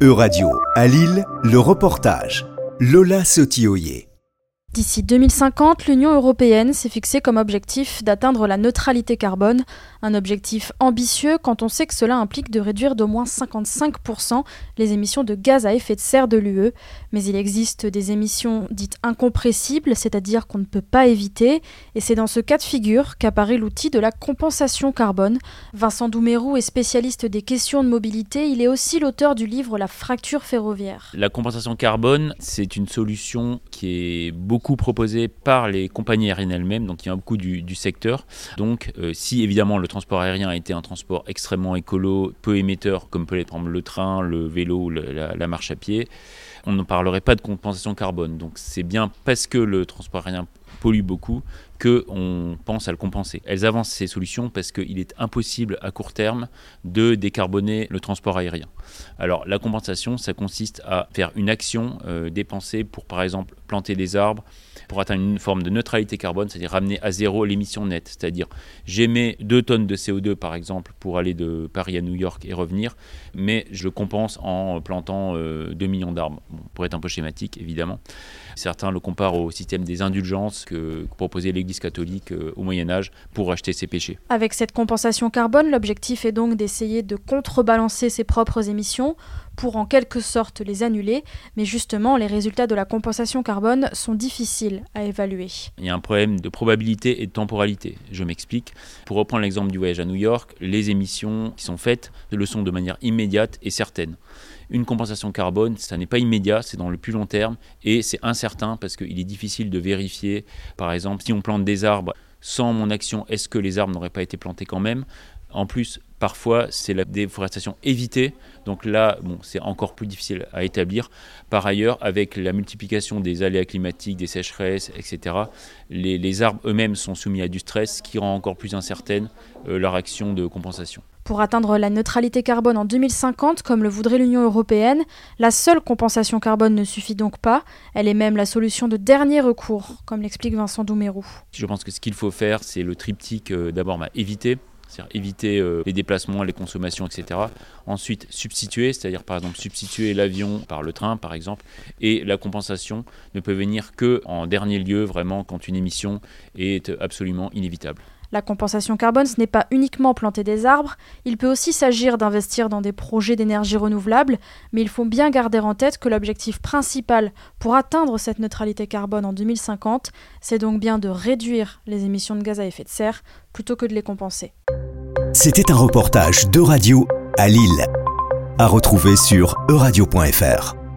E-Radio, à Lille, le reportage. Lola Sotioyer. D'ici 2050, l'Union européenne s'est fixé comme objectif d'atteindre la neutralité carbone, un objectif ambitieux quand on sait que cela implique de réduire d'au moins 55% les émissions de gaz à effet de serre de l'UE. Mais il existe des émissions dites incompressibles, c'est-à-dire qu'on ne peut pas éviter, et c'est dans ce cas de figure qu'apparaît l'outil de la compensation carbone. Vincent Doumerou est spécialiste des questions de mobilité, il est aussi l'auteur du livre La fracture ferroviaire. La compensation carbone, c'est une solution qui est beaucoup proposé par les compagnies aériennes elles-mêmes, donc il y a beaucoup du, du secteur. Donc euh, si évidemment le transport aérien a été un transport extrêmement écolo, peu émetteur, comme peut l'être le train, le vélo, la, la marche à pied, on ne parlerait pas de compensation carbone. Donc c'est bien parce que le transport aérien pollue beaucoup qu'on pense à le compenser. Elles avancent ces solutions parce qu'il est impossible à court terme de décarboner le transport aérien. Alors la compensation, ça consiste à faire une action euh, dépensée pour par exemple planter des arbres, pour atteindre une forme de neutralité carbone, c'est-à-dire ramener à zéro l'émission nette. C'est-à-dire j'émets 2 tonnes de CO2 par exemple pour aller de Paris à New York et revenir, mais je le compense en plantant 2 euh, millions d'arbres. pour être un peu schématique évidemment. Certains le comparent au système des indulgences que proposait l'Église catholique euh, au Moyen Âge pour acheter ses péchés. Avec cette compensation carbone, l'objectif est donc d'essayer de contrebalancer ses propres émissions pour en quelque sorte les annuler, mais justement les résultats de la compensation carbone sont difficiles à évaluer. Il y a un problème de probabilité et de temporalité. Je m'explique. Pour reprendre l'exemple du voyage à New York, les émissions qui sont faites le sont de manière immédiate et certaine. Une compensation carbone, ça n'est pas immédiat, c'est dans le plus long terme et c'est incertain parce qu'il est difficile de vérifier, par exemple, si on plante des arbres sans mon action, est-ce que les arbres n'auraient pas été plantés quand même? En plus, parfois, c'est la déforestation évitée. Donc là, bon, c'est encore plus difficile à établir. Par ailleurs, avec la multiplication des aléas climatiques, des sécheresses, etc., les, arbres eux-mêmes sont soumis à du stress, ce qui rend encore plus incertaine euh, leur action de compensation. Pour atteindre la neutralité carbone en 2050, comme le voudrait l'Union européenne, la seule compensation carbone ne suffit donc pas. Elle est même la solution de dernier recours, comme l'explique Vincent Doumerou. Je pense que ce qu'il faut faire, c'est le triptyque euh, d'abord bah, éviter c'est-à-dire éviter euh, les déplacements, les consommations, etc. Ensuite, substituer, c'est-à-dire par exemple substituer l'avion par le train, par exemple, et la compensation ne peut venir que en dernier lieu, vraiment, quand une émission est absolument inévitable. La compensation carbone, ce n'est pas uniquement planter des arbres, il peut aussi s'agir d'investir dans des projets d'énergie renouvelable, mais il faut bien garder en tête que l'objectif principal pour atteindre cette neutralité carbone en 2050, c'est donc bien de réduire les émissions de gaz à effet de serre plutôt que de les compenser. C'était un reportage de radio à Lille, à retrouver sur euradio.fr.